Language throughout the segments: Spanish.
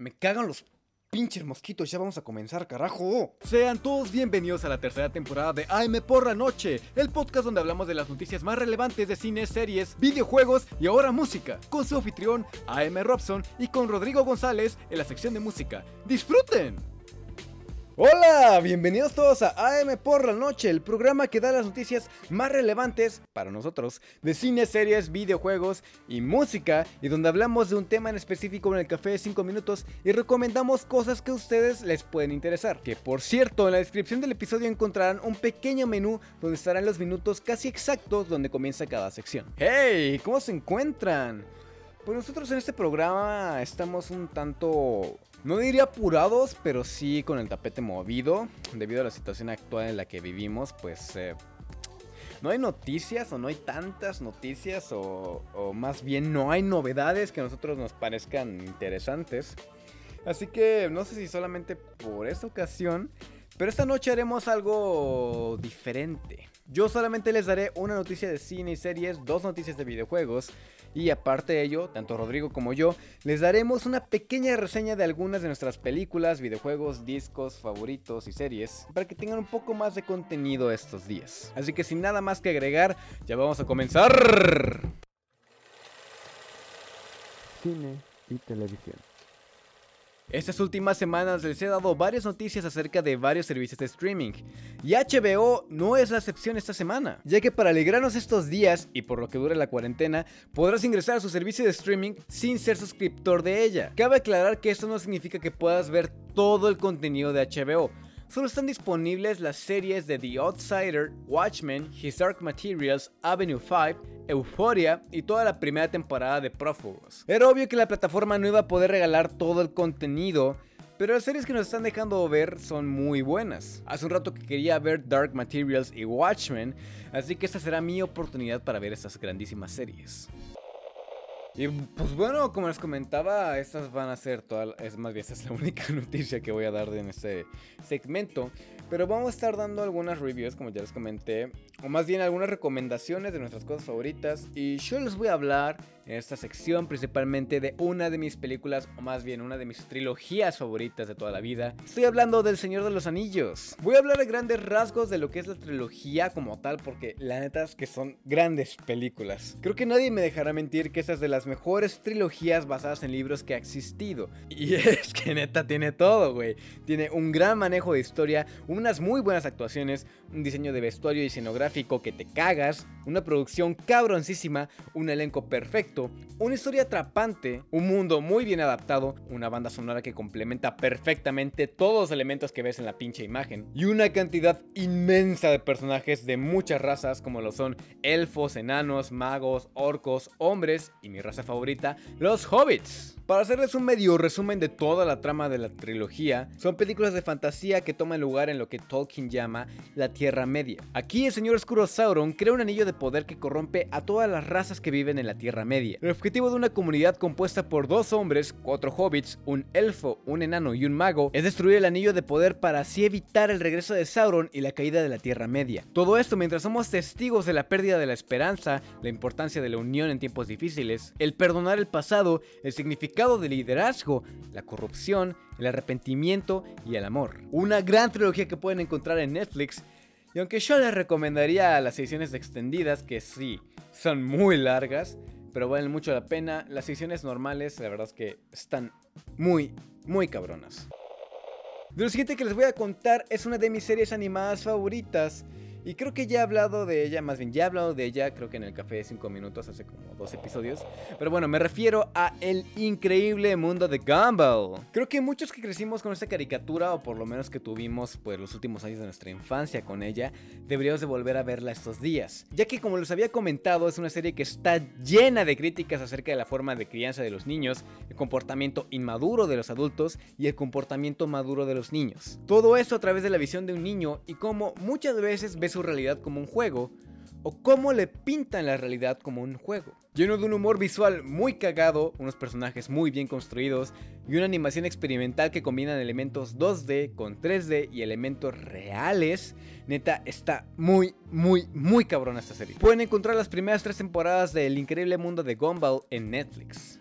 Me cagan los pinches mosquitos, ya vamos a comenzar, carajo. Sean todos bienvenidos a la tercera temporada de AM por la noche, el podcast donde hablamos de las noticias más relevantes de cine, series, videojuegos y ahora música, con su anfitrión AM Robson y con Rodrigo González en la sección de música. ¡Disfruten! Hola, bienvenidos todos a AM por la noche, el programa que da las noticias más relevantes para nosotros de cine, series, videojuegos y música y donde hablamos de un tema en específico en el café de 5 minutos y recomendamos cosas que a ustedes les pueden interesar. Que por cierto, en la descripción del episodio encontrarán un pequeño menú donde estarán los minutos casi exactos donde comienza cada sección. ¡Hey! ¿Cómo se encuentran? Pues nosotros en este programa estamos un tanto no diría apurados, pero sí con el tapete movido. Debido a la situación actual en la que vivimos, pues eh, no hay noticias o no hay tantas noticias o, o, más bien no hay novedades que a nosotros nos parezcan interesantes. Así que no sé si solamente por esta ocasión, pero esta noche haremos algo diferente. Yo solamente les daré una noticia de cine y series, dos noticias de videojuegos y aparte de ello, tanto Rodrigo como yo les daremos una pequeña reseña de algunas de nuestras películas, videojuegos, discos, favoritos y series para que tengan un poco más de contenido estos días. Así que sin nada más que agregar, ya vamos a comenzar. Cine y televisión. Estas últimas semanas les he dado varias noticias acerca de varios servicios de streaming, y HBO no es la excepción esta semana, ya que para alegrarnos estos días y por lo que dure la cuarentena, podrás ingresar a su servicio de streaming sin ser suscriptor de ella. Cabe aclarar que esto no significa que puedas ver todo el contenido de HBO, solo están disponibles las series de The Outsider, Watchmen, His Dark Materials, Avenue 5, Euphoria y toda la primera temporada de Prófugos. Era obvio que la plataforma no iba a poder regalar todo el contenido, pero las series que nos están dejando ver son muy buenas. Hace un rato que quería ver Dark Materials y Watchmen, así que esta será mi oportunidad para ver estas grandísimas series. Y pues bueno, como les comentaba, estas van a ser todas, es más bien esta es la única noticia que voy a dar en este segmento. Pero vamos a estar dando algunas reviews, como ya les comenté, o más bien algunas recomendaciones de nuestras cosas favoritas. Y yo les voy a hablar en esta sección principalmente de una de mis películas, o más bien una de mis trilogías favoritas de toda la vida. Estoy hablando del Señor de los Anillos. Voy a hablar de grandes rasgos de lo que es la trilogía como tal, porque la neta es que son grandes películas. Creo que nadie me dejará mentir que esta es de las mejores trilogías basadas en libros que ha existido. Y es que neta tiene todo, güey. Tiene un gran manejo de historia, unas muy buenas actuaciones, un diseño de vestuario y que te cagas, una producción cabroncísima, un elenco perfecto, una historia atrapante, un mundo muy bien adaptado, una banda sonora que complementa perfectamente todos los elementos que ves en la pinche imagen, y una cantidad inmensa de personajes de muchas razas como lo son elfos, enanos, magos, orcos, hombres y mi raza favorita, los hobbits. Para hacerles un medio resumen de toda la trama de la trilogía, son películas de fantasía que toman lugar en lo que Tolkien llama la Tierra Media. Aquí el señor oscuro Sauron crea un anillo de poder que corrompe a todas las razas que viven en la Tierra Media. El objetivo de una comunidad compuesta por dos hombres, cuatro hobbits, un elfo, un enano y un mago es destruir el anillo de poder para así evitar el regreso de Sauron y la caída de la Tierra Media. Todo esto mientras somos testigos de la pérdida de la esperanza, la importancia de la unión en tiempos difíciles, el perdonar el pasado, el significado de liderazgo, la corrupción, el arrepentimiento y el amor. Una gran trilogía que pueden encontrar en Netflix. Y aunque yo les recomendaría las ediciones extendidas, que sí, son muy largas, pero valen mucho la pena, las ediciones normales, la verdad es que están muy, muy cabronas. De lo siguiente que les voy a contar es una de mis series animadas favoritas. Y creo que ya he hablado de ella, más bien ya he hablado de ella, creo que en el café de 5 minutos, hace como dos episodios. Pero bueno, me refiero a El increíble mundo de Gumball. Creo que muchos que crecimos con esta caricatura, o por lo menos que tuvimos pues los últimos años de nuestra infancia con ella, deberíamos de volver a verla estos días. Ya que como les había comentado, es una serie que está llena de críticas acerca de la forma de crianza de los niños, el comportamiento inmaduro de los adultos y el comportamiento maduro de los niños. Todo esto a través de la visión de un niño y cómo muchas veces ves su realidad como un juego o cómo le pintan la realidad como un juego. Lleno de un humor visual muy cagado, unos personajes muy bien construidos y una animación experimental que combinan elementos 2D con 3D y elementos reales, neta está muy, muy, muy cabrón esta serie. Pueden encontrar las primeras tres temporadas de El increíble mundo de Gumball en Netflix.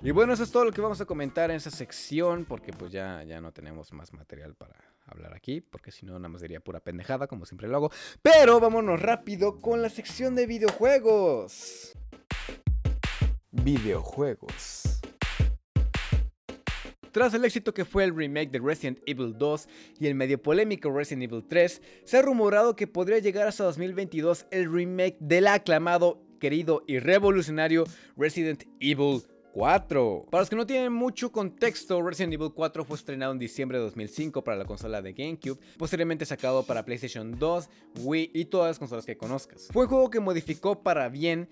Y bueno, eso es todo lo que vamos a comentar en esa sección, porque pues ya, ya no tenemos más material para hablar aquí, porque si no, nada más sería pura pendejada, como siempre lo hago. Pero vámonos rápido con la sección de videojuegos. Videojuegos. Tras el éxito que fue el remake de Resident Evil 2 y el medio polémico Resident Evil 3, se ha rumorado que podría llegar hasta 2022 el remake del aclamado, querido y revolucionario Resident Evil 4. Para los que no tienen mucho contexto, Resident Evil 4 fue estrenado en diciembre de 2005 para la consola de GameCube, posteriormente sacado para PlayStation 2, Wii y todas las consolas que conozcas. Fue un juego que modificó para bien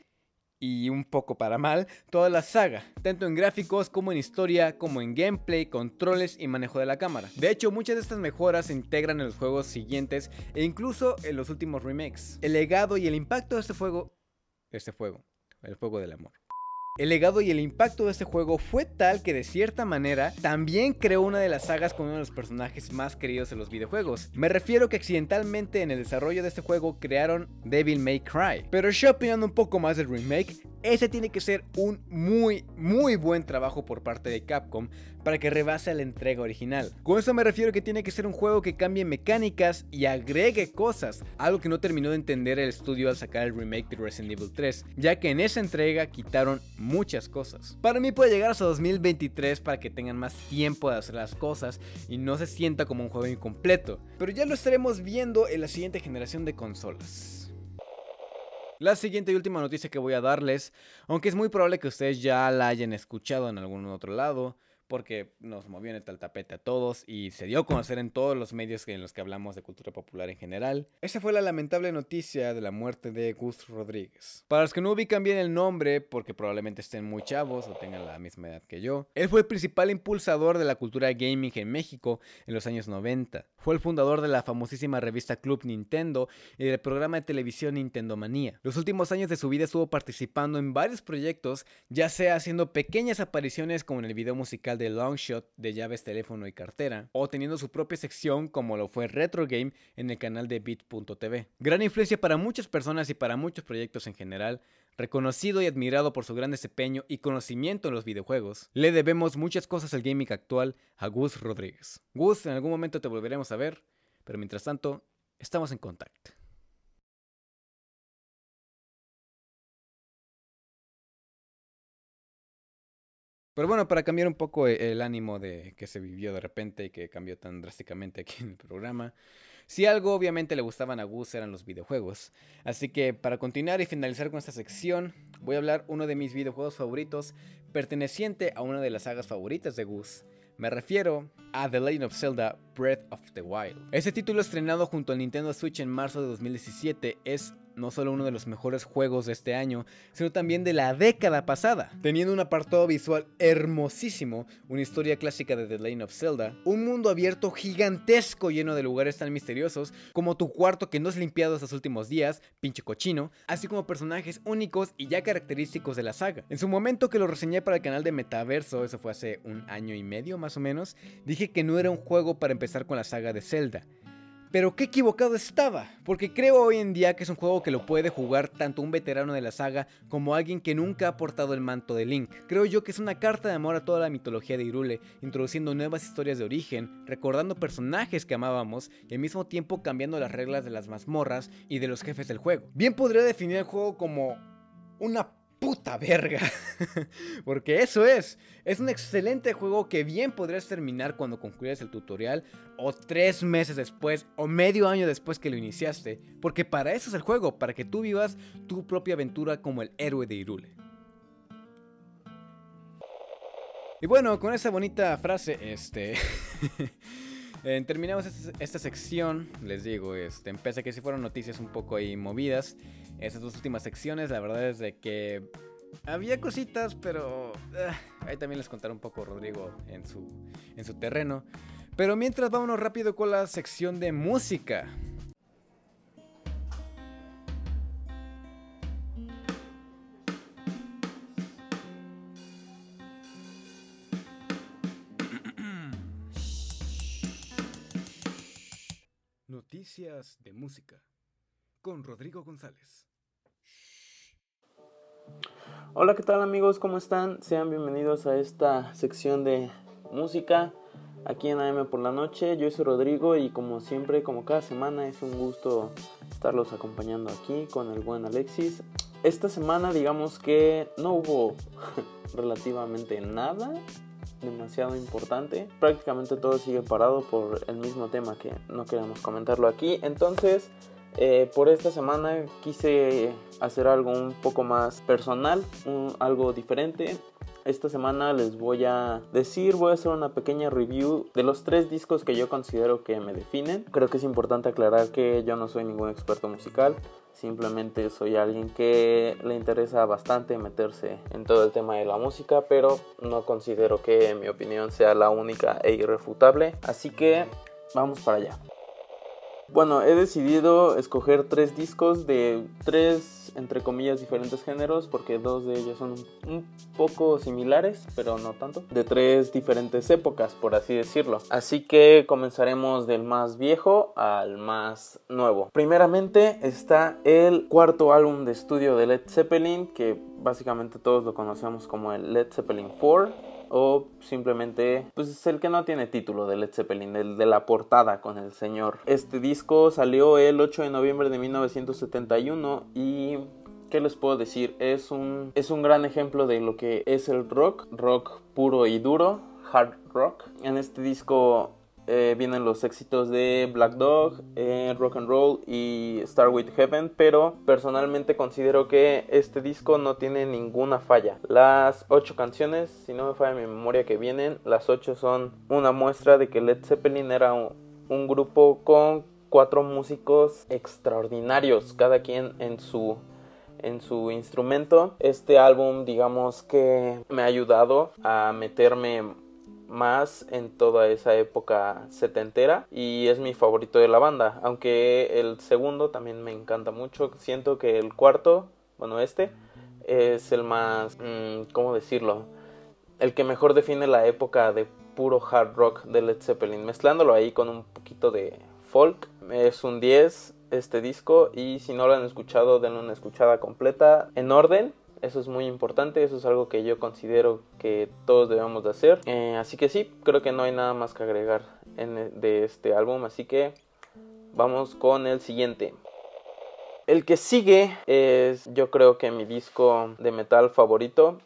y un poco para mal toda la saga, tanto en gráficos como en historia, como en gameplay, controles y manejo de la cámara. De hecho, muchas de estas mejoras se integran en los juegos siguientes e incluso en los últimos remakes. El legado y el impacto de este juego, este juego, el juego del amor. El legado y el impacto de este juego fue tal que de cierta manera también creó una de las sagas con uno de los personajes más queridos en los videojuegos. Me refiero que accidentalmente en el desarrollo de este juego crearon Devil May Cry. Pero yo opinando un poco más del remake, ese tiene que ser un muy, muy buen trabajo por parte de Capcom para que rebase la entrega original. Con eso me refiero que tiene que ser un juego que cambie mecánicas y agregue cosas, algo que no terminó de entender el estudio al sacar el remake de Resident Evil 3, ya que en esa entrega quitaron muchas cosas. Para mí puede llegar hasta 2023 para que tengan más tiempo de hacer las cosas y no se sienta como un juego incompleto, pero ya lo estaremos viendo en la siguiente generación de consolas. La siguiente y última noticia que voy a darles, aunque es muy probable que ustedes ya la hayan escuchado en algún otro lado, porque nos movió en el tapete a todos y se dio a conocer en todos los medios en los que hablamos de cultura popular en general. Esa fue la lamentable noticia de la muerte de Gus Rodríguez. Para los que no ubican bien el nombre, porque probablemente estén muy chavos o tengan la misma edad que yo, él fue el principal impulsador de la cultura gaming en México en los años 90. Fue el fundador de la famosísima revista Club Nintendo y del programa de televisión Nintendo Manía. Los últimos años de su vida estuvo participando en varios proyectos, ya sea haciendo pequeñas apariciones como en el video musical de Longshot de llaves, teléfono y cartera, o teniendo su propia sección como lo fue Retro Game en el canal de Bit.tv. Gran influencia para muchas personas y para muchos proyectos en general, reconocido y admirado por su gran desempeño y conocimiento en los videojuegos, le debemos muchas cosas al gaming actual a Gus Rodríguez. Gus, en algún momento te volveremos a ver, pero mientras tanto, estamos en contacto. Pero bueno, para cambiar un poco e-, el ánimo de que se vivió de repente y que cambió tan drásticamente aquí en el programa, si algo obviamente le gustaban a Gus eran los videojuegos. Así que para continuar y finalizar con esta sección, voy a hablar uno de mis videojuegos favoritos perteneciente a una de las sagas favoritas de Gus. Me refiero a The Legend of Zelda Breath of the Wild. Este título estrenado junto al Nintendo Switch en marzo de 2017 es no solo uno de los mejores juegos de este año, sino también de la década pasada, teniendo un apartado visual hermosísimo, una historia clásica de The Lane of Zelda, un mundo abierto gigantesco lleno de lugares tan misteriosos como tu cuarto que no es limpiado estos últimos días, pinche cochino, así como personajes únicos y ya característicos de la saga. En su momento que lo reseñé para el canal de Metaverso, eso fue hace un año y medio más o menos, dije que no era un juego para empezar con la saga de Zelda, pero qué equivocado estaba, porque creo hoy en día que es un juego que lo puede jugar tanto un veterano de la saga como alguien que nunca ha portado el manto de Link. Creo yo que es una carta de amor a toda la mitología de Irule, introduciendo nuevas historias de origen, recordando personajes que amábamos y al mismo tiempo cambiando las reglas de las mazmorras y de los jefes del juego. Bien podría definir el juego como una puta verga. Porque eso es. Es un excelente juego que bien podrías terminar cuando concluyas el tutorial. O tres meses después. O medio año después que lo iniciaste. Porque para eso es el juego. Para que tú vivas tu propia aventura como el héroe de Irule. Y bueno, con esa bonita frase, este... Eh, terminamos esta, sección, les digo, este, empecé que si fueron noticias un poco ahí movidas, estas dos últimas secciones, la verdad es de que había cositas, pero ah, ahí también les contaré un poco Rodrigo en su, en su terreno. Pero mientras vámonos rápido con la sección de música. Noticias de música con Rodrigo González. Hola, ¿qué tal amigos? ¿Cómo están? Sean bienvenidos a esta sección de música aquí en AM por la noche. Yo soy Rodrigo y como siempre, como cada semana, es un gusto estarlos acompañando aquí con el buen Alexis. Esta semana digamos que no hubo relativamente nada demasiado importante. Prácticamente todo sigue parado por el mismo tema que no queremos comentarlo aquí. Entonces, eh, por esta semana quise hacer algo un poco más personal, algo diferente. Esta semana les voy a decir, voy a hacer una pequeña review de los tres discos que yo considero que me definen. Creo que es importante aclarar que yo no soy ningún experto musical, simplemente soy alguien que le interesa bastante meterse en todo el tema de la música, pero no considero que mi opinión sea la única e irrefutable. Así que vamos para allá. Bueno, he decidido escoger tres discos de tres, entre comillas, diferentes géneros, porque dos de ellos son un, poco similares, pero no tanto. De tres diferentes épocas, por así decirlo. Así que comenzaremos del más viejo al más nuevo. Primeramente está el cuarto álbum de estudio de Led Zeppelin, que básicamente todos lo conocemos como el Led Zeppelin 4 o simplemente pues es el que no tiene título de Led Zeppelin, el de la portada con el señor. Este disco salió el 8 de noviembre de 1971 y ¿qué les puedo decir? Es un, es un gran ejemplo de lo que es el rock, rock puro y duro, hard rock. En este disco eh, vienen los éxitos de Black Dog, eh, Rock and Roll y Star with Heaven, pero personalmente considero que este disco no tiene ninguna falla. Las ocho canciones, si no me falla mi memoria que vienen, las ocho son una muestra de que Led Zeppelin era un, grupo con cuatro músicos extraordinarios, cada quien en su en su instrumento. Este álbum, digamos que me ha ayudado a meterme más en toda esa época setentera y es mi favorito de la banda, aunque el segundo también me encanta mucho, siento que el cuarto, bueno este, es el más, mm, ¿cómo decirlo? El que mejor define la época de puro hard rock de Led Zeppelin, mezclándolo ahí con un poquito de folk, es un 10 este disco y si no lo han escuchado denle una escuchada completa. En orden eso es muy importante, eso es algo que yo considero que todos debemos de hacer. Eh, así que sí, creo que no hay nada más que agregar en, de este álbum, así que vamos con el siguiente. El que sigue es yo creo que mi disco de metal favorito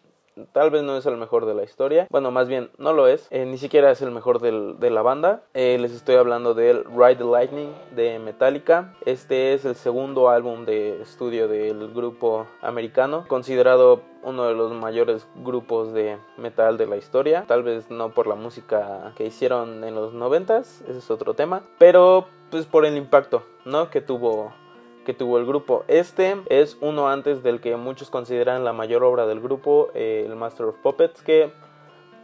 tal vez no es el mejor de la historia. Bueno, más bien no lo es. Eh, ni siquiera es el mejor de la banda. Eh, les estoy hablando del Ride the Lightning de Metallica. Este es el segundo álbum de estudio del grupo americano, considerado uno de los mayores grupos de metal de la historia. Tal vez no por la música que hicieron en los noventas, ese es otro tema, pero pues por el impacto, ¿no? Que tuvo que tuvo el grupo. Este es uno antes del que muchos consideran la mayor obra del grupo, eh, el Master of Puppets, que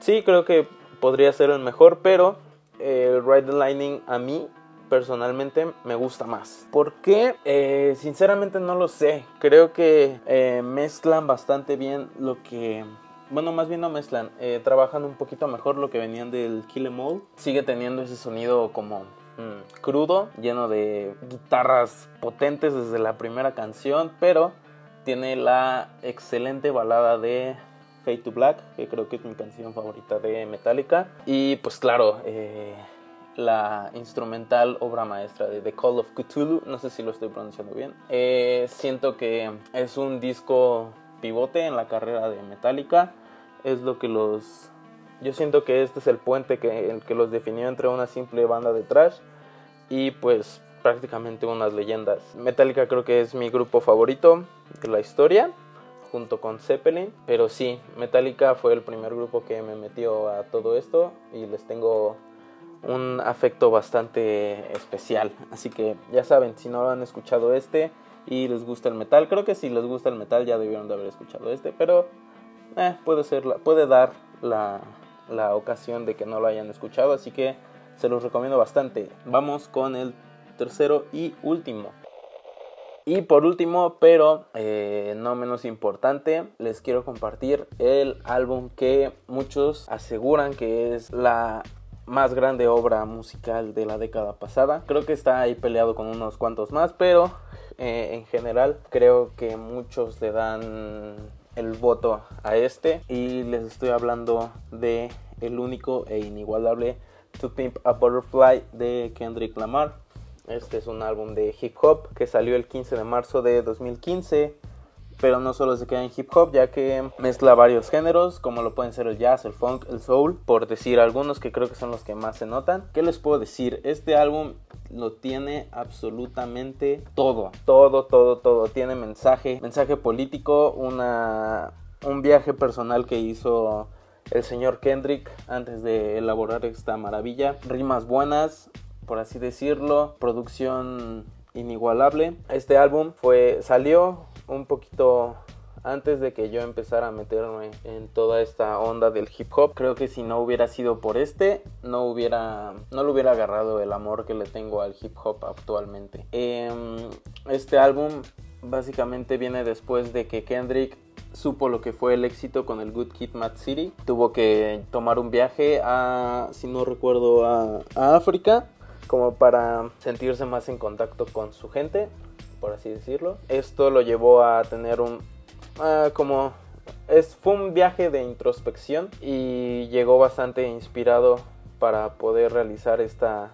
sí creo que podría ser el mejor, pero el Ride the Lightning a mí personalmente me gusta más. ¿Por qué? Eh, sinceramente no lo sé. Creo que eh, mezclan bastante bien lo que bueno, más bien no mezclan, trabajan un poquito mejor lo que venían del Kill Em All. Sigue teniendo ese sonido como Mm, crudo, lleno de guitarras potentes desde la primera canción, pero tiene la excelente balada de Fade to Black, que creo que es mi canción favorita de Metallica. Y pues claro, eh, la instrumental obra maestra de The Call of Cthulhu, no sé si lo estoy pronunciando bien. Eh, siento que es un disco pivote en la carrera de Metallica, es lo que los yo siento que este es el puente que, que los definió entre una simple banda de trash y pues prácticamente unas leyendas. Metallica creo que es mi grupo favorito de la historia junto con Zeppelin, pero sí, Metallica fue el primer grupo que me metió a todo esto y les tengo un afecto bastante especial. Así que ya saben, si no han escuchado este y les gusta el metal, creo que si les gusta el metal ya debieron de haber escuchado este, pero eh, puede, ser, puede dar la, la ocasión de que no lo hayan escuchado, así que se los recomiendo bastante. Vamos con el tercero y último. Y por último, pero eh, no menos importante, les quiero compartir el álbum que muchos aseguran que es la más grande obra musical de la década pasada. Creo que está ahí peleado con unos cuantos más, pero eh, en general creo que muchos le dan el voto a este y les estoy hablando de el único e inigualable To Pimp a Butterfly de Kendrick Lamar. Este es un álbum de hip hop que salió el 15 de marzo de 2015 pero no solo se queda en hip hop, ya que mezcla varios géneros, como lo pueden ser el jazz, el funk, el soul, por decir algunos que creo que son los que más se notan. ¿Qué les puedo decir? Este álbum lo tiene absolutamente todo, todo, todo, todo. Tiene mensaje, mensaje político, una, un viaje personal que hizo el señor Kendrick antes de elaborar esta maravilla. Rimas buenas, por así decirlo, producción inigualable. Este álbum fue salió un poquito antes de que yo empezara a meterme en toda esta onda del hip hop. Creo que si no hubiera sido por este, no hubiera, no le hubiera agarrado el amor que le tengo al hip hop actualmente. Em, este álbum básicamente viene después de que Kendrick supo lo que fue el éxito con el Good Kid Mad City. Tuvo que tomar un viaje a, si no recuerdo, a África como para sentirse más en contacto con su gente por así decirlo. Esto lo llevó a tener un... Ah, como... Es, fue un viaje de introspección y llegó bastante inspirado para poder realizar esta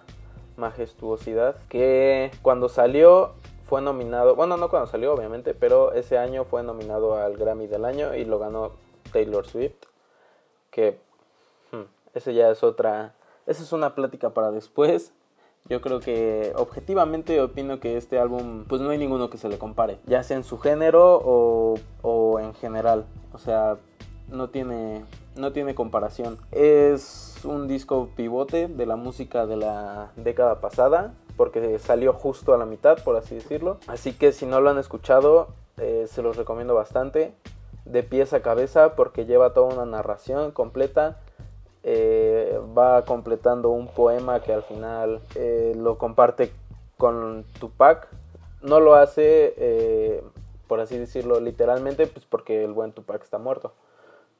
majestuosidad que cuando salió fue nominado, bueno no cuando salió obviamente, pero ese año fue nominado al Grammy del año y lo ganó Taylor Swift, que hmm, ese ya es otra, esa es una plática para después, yo creo que objetivamente opino que este álbum, pues no hay ninguno que se le compare, ya sea en su género o, o en general. O sea, no tiene, no tiene comparación. Es un disco pivote de la música de la década pasada, porque salió justo a la mitad, por así decirlo. Así que si no lo han escuchado, eh, se los recomiendo bastante. De pies a cabeza, porque lleva toda una narración completa eh, va completando un poema que al final eh, lo comparte con Tupac. No lo hace, eh, por así decirlo, literalmente, pues porque el buen Tupac está muerto.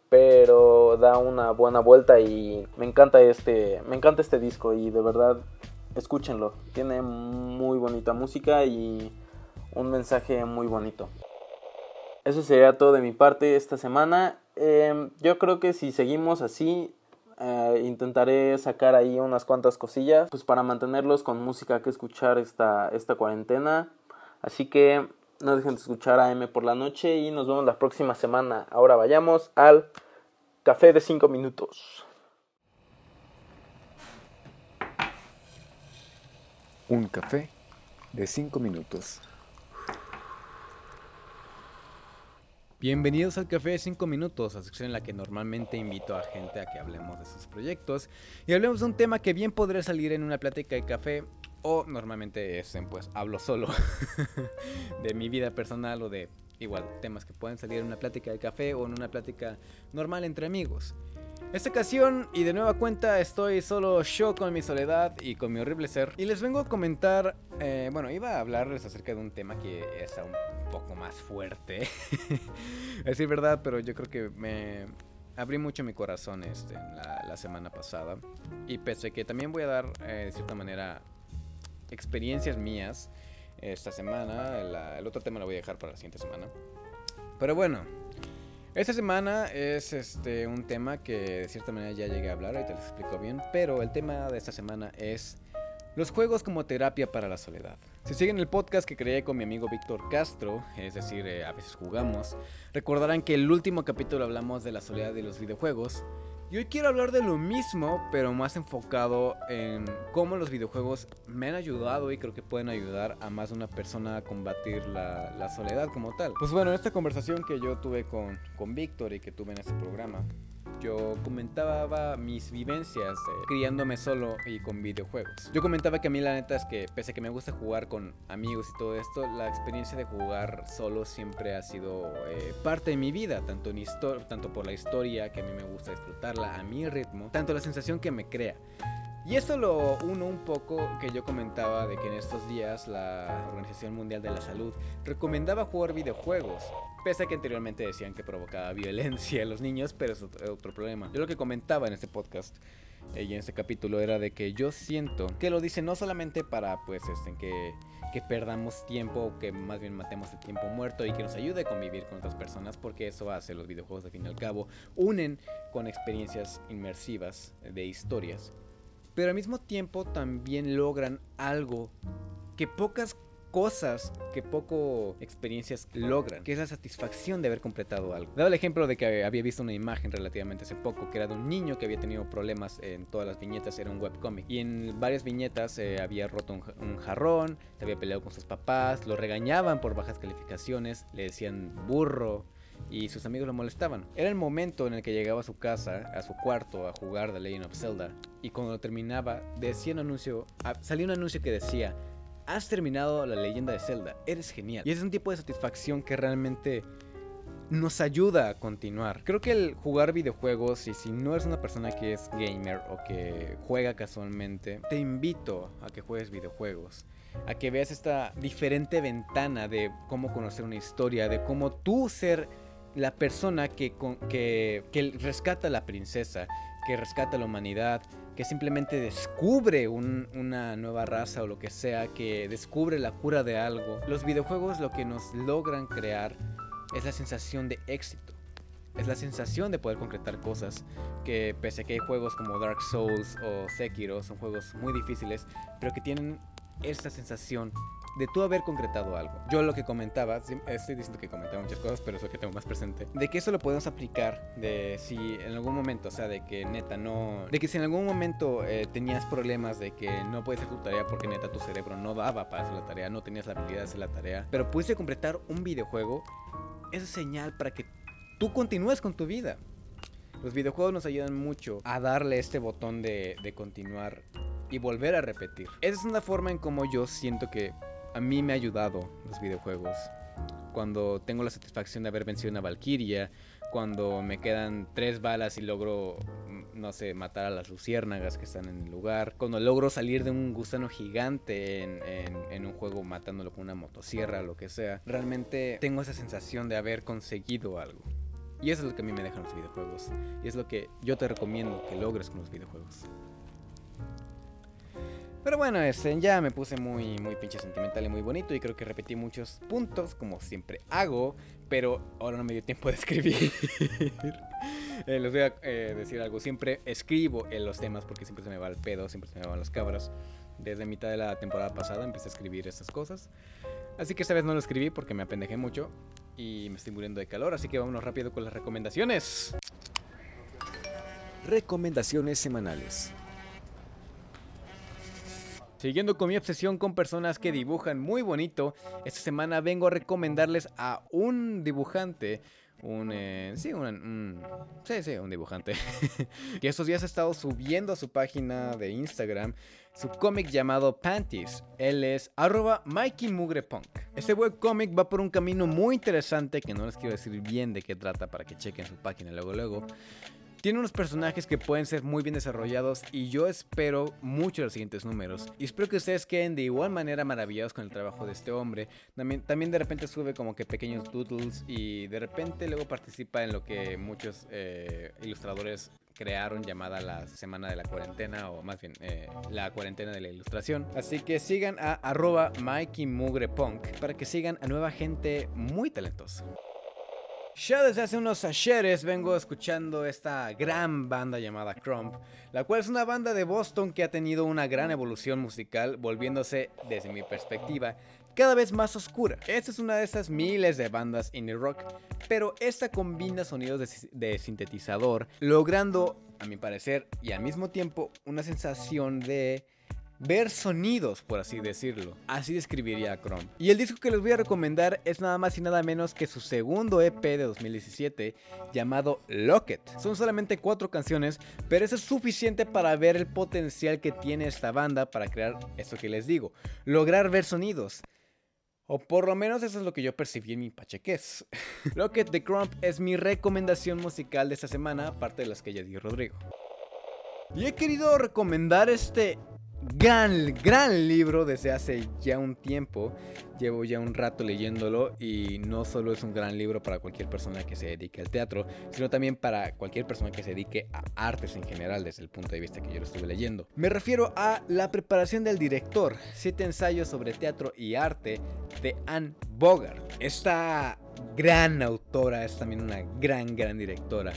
Pero da una buena vuelta y me encanta este, me encanta este disco y de verdad escúchenlo. Tiene muy bonita música y un mensaje muy bonito. Eso sería todo de mi parte esta semana. Em, yo creo que si seguimos así, intentaré sacar ahí unas cuantas cosillas pues para mantenerlos con música que escuchar esta, esta cuarentena. Así que no dejen de escuchar a M por la noche y nos vemos la próxima semana. Ahora vayamos al café de 5 minutos. Un café de 5 minutos. Bienvenidos al Café de 5 Minutos, la sección en la que normalmente invito a gente a que hablemos de sus proyectos y hablemos de un tema que bien podría salir en una plática de café o normalmente es en pues hablo solo de mi vida personal o de igual temas que pueden salir en una plática de café o en una plática normal entre amigos. Esta ocasión y de nueva cuenta estoy solo yo con mi soledad y con mi horrible ser. Y les vengo a comentar, eh, bueno, iba a hablarles acerca de un tema que es un poco más fuerte. es decir verdad, pero yo creo que me abrí mucho mi corazón este, la, semana pasada. Y pese que también voy a dar, eh, de cierta manera, experiencias mías esta semana, el otro tema lo voy a dejar para la siguiente semana. Pero bueno, esta semana es este un tema que de cierta manera ya llegué a hablar, ahorita les explico bien, pero el tema de esta semana es los juegos como terapia para la soledad. Si siguen el podcast que creé con mi amigo Víctor Castro, es decir, eh, a veces jugamos, recordarán que el último capítulo hablamos de la soledad de los videojuegos y hoy quiero hablar de lo mismo, pero más enfocado en cómo los videojuegos me han ayudado y creo que pueden ayudar a más de una persona a combatir la, soledad como tal. Pues bueno, en esta conversación que yo tuve con, con Víctor y que tuve en este programa, yo comentaba mis vivencias criándome solo y con videojuegos. Yo comentaba que a mí la neta es que pese a que me gusta jugar con amigos y todo esto, la experiencia de jugar solo siempre ha sido eh, parte de mi vida, tanto, en tanto por la historia que a mí me gusta disfrutarla a mi ritmo, tanto la sensación que me crea. Y esto lo uno un poco que yo comentaba de que en estos días la Organización Mundial de la Salud recomendaba jugar videojuegos, pese a que anteriormente decían que provocaba violencia a los niños, pero es otro problema. Yo lo que comentaba en este podcast eh, y en este capítulo era de que yo siento que lo dice no solamente para pues este, que que perdamos tiempo, que más bien matemos el tiempo muerto y que nos ayude a convivir con otras personas, porque eso hace los videojuegos, al fin y al cabo, unen con experiencias inmersivas de historias, pero al mismo tiempo también logran algo que pocas cosas que poco experiencias logran, que es la satisfacción de haber completado algo. Daba el ejemplo de que había visto una imagen relativamente hace poco, que era de un niño que había tenido problemas en todas las viñetas, era un webcomic, y en varias viñetas eh, había roto un, jarrón, se había peleado con sus papás, lo regañaban por bajas calificaciones, le decían burro, y sus amigos lo molestaban. Era el momento en el que llegaba a su casa, a su cuarto, a jugar The Legend of Zelda. Y cuando terminaba, decía un anuncio, salía un anuncio que decía, has terminado la leyenda de Zelda, eres genial. Y es un tipo de satisfacción que realmente nos ayuda a continuar. Creo que el jugar videojuegos, y si no eres una persona que es gamer o que juega casualmente, te invito a que juegues videojuegos. A que veas esta diferente ventana de cómo conocer una historia, de cómo tú ser la persona que, que, que rescata a la princesa, que rescata a la humanidad, que simplemente descubre una nueva raza o lo que sea, que descubre la cura de algo. Los videojuegos lo que nos logran crear es la sensación de éxito. Es la sensación de poder concretar cosas que pese a que hay juegos como Dark Souls o Sekiro son juegos muy difíciles, pero que tienen esta sensación de tú haber concretado algo. Yo lo que comentaba, estoy diciendo que comentaba muchas cosas, pero es lo que tengo más presente, de que eso lo podemos aplicar de si en algún momento, o sea, de que neta no, de que si en algún momento eh, tenías problemas de que no puedes hacer tu tarea porque neta tu cerebro no daba para hacer la tarea, no tenías la habilidad de hacer la tarea, pero pudiste completar un videojuego, es señal para que tú continúes con tu vida. Los videojuegos nos ayudan mucho a darle este botón de, de continuar y volver a repetir. Esa es una forma en como yo siento que a mí me ha ayudado los videojuegos. Cuando tengo la satisfacción de haber vencido una Valkyria, cuando me quedan tres balas y logro, no sé, matar a las luciérnagas que están en el lugar, cuando logro salir de un gusano gigante en, un juego matándolo con una motosierra o lo que sea, realmente tengo esa sensación de haber conseguido algo. Y eso es lo que a mí me dejan los videojuegos. Y es lo que yo te recomiendo que logres con los videojuegos. Pero bueno, este, ya me puse muy, muy pinche sentimental y muy bonito y creo que repetí muchos puntos, como siempre hago, pero ahora no me dio tiempo de escribir. eh, les voy a eh, decir algo, siempre escribo en los temas porque siempre se me va el pedo, siempre se me van los cabras. Desde mitad de la temporada pasada empecé a escribir estas cosas. Así que esta vez no lo escribí porque me apendejé mucho y me estoy muriendo de calor, así que vámonos rápido con las recomendaciones. Recomendaciones semanales. Siguiendo con mi obsesión con personas que dibujan muy bonito, esta semana vengo a recomendarles a un dibujante. Un, eh, sí, un, sí, sí, un dibujante. que estos días ha estado subiendo a su página de Instagram su cómic llamado Panties. Él es arroba Mikey Mugrepunk. Este webcómic va por un camino muy interesante que no les quiero decir bien de qué trata para que chequen su página luego luego. Tiene unos personajes que pueden ser muy bien desarrollados y yo espero mucho los siguientes números. Y espero que ustedes queden de igual manera maravillados con el trabajo de este hombre. También, de repente sube como que pequeños doodles y de repente luego participa en lo que muchos eh, ilustradores crearon llamada la semana de la cuarentena o más bien eh, la cuarentena de la ilustración. Así que sigan a arroba Mikey Mugre para que sigan a nueva gente muy talentosa. Ya desde hace unos ayeres vengo escuchando esta gran banda llamada Crump, la cual es una banda de Boston que ha tenido una gran evolución musical, volviéndose, desde mi perspectiva, cada vez más oscura. Esta es una de esas miles de bandas indie rock, pero esta combina sonidos de, de sintetizador, logrando, a mi parecer, y al mismo tiempo, una sensación de ver sonidos, por así decirlo. Así describiría a Chrome. Y el disco que les voy a recomendar es nada más y nada menos que su segundo EP de 2017 llamado Locket. Son solamente cuatro canciones, pero eso es suficiente para ver el potencial que tiene esta banda para crear esto que les digo, lograr ver sonidos. O por lo menos eso es lo que yo percibí en mi pacheques. Locket de Crump es mi recomendación musical de esta semana, aparte de las que ya dio Rodrigo. Y he querido recomendar este gran, gran libro desde hace ya un tiempo. Llevo ya un rato leyéndolo y no solo es un gran libro para cualquier persona que se dedique al teatro, sino también para cualquier persona que se dedique a artes en general desde el punto de vista que yo lo estuve leyendo. Me refiero a La preparación del director, siete ensayos sobre teatro y arte de Anne Bogart. Esta gran autora es también una gran, gran directora,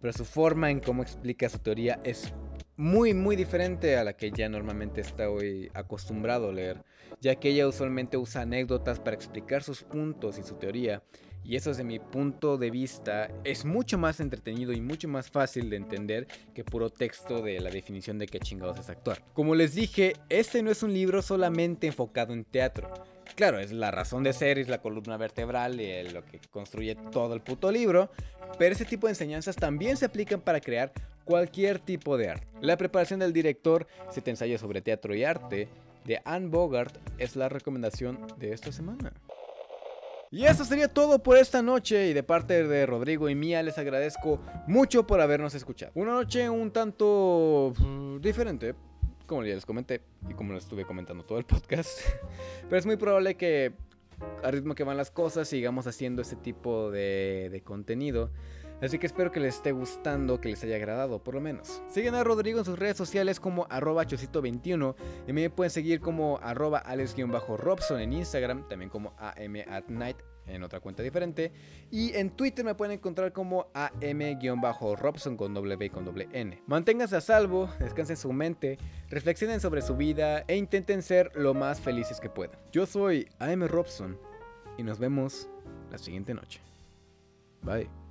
pero su forma en cómo explica su teoría es muy muy diferente a la que ya normalmente estoy acostumbrado a leer, ya que ella usualmente usa anécdotas para explicar sus puntos y su teoría, y eso desde mi punto de vista es mucho más entretenido y mucho más fácil de entender que puro texto de la definición de qué chingados es actuar. Como les dije, este no es un libro solamente enfocado en teatro. Claro, es la razón de ser, es la columna vertebral y lo que construye todo el puto libro, pero ese tipo de enseñanzas también se aplican para crear cualquier tipo de arte. La preparación del director, se te sobre teatro y arte, de Anne Bogart, es la recomendación de esta semana. Y eso sería todo por esta noche y de parte de Rodrigo y mía les agradezco mucho por habernos escuchado. Una noche un tanto mm, diferente, como ya les comenté y como les estuve comentando todo el podcast, pero es muy probable que al ritmo que van las cosas sigamos haciendo este tipo de, contenido. Así que espero que les esté gustando, que les haya agradado, por lo menos. Siguen a Rodrigo en sus redes sociales como arroba chocito21 y me pueden seguir como arroba alex-robson en Instagram, también como am en otra cuenta diferente. Y en Twitter me pueden encontrar como am-robson con doble con doble n. Manténganse a salvo, descansen su mente, reflexionen sobre su vida e intenten ser lo más felices que puedan. Yo soy am robson y nos vemos la siguiente noche. Bye.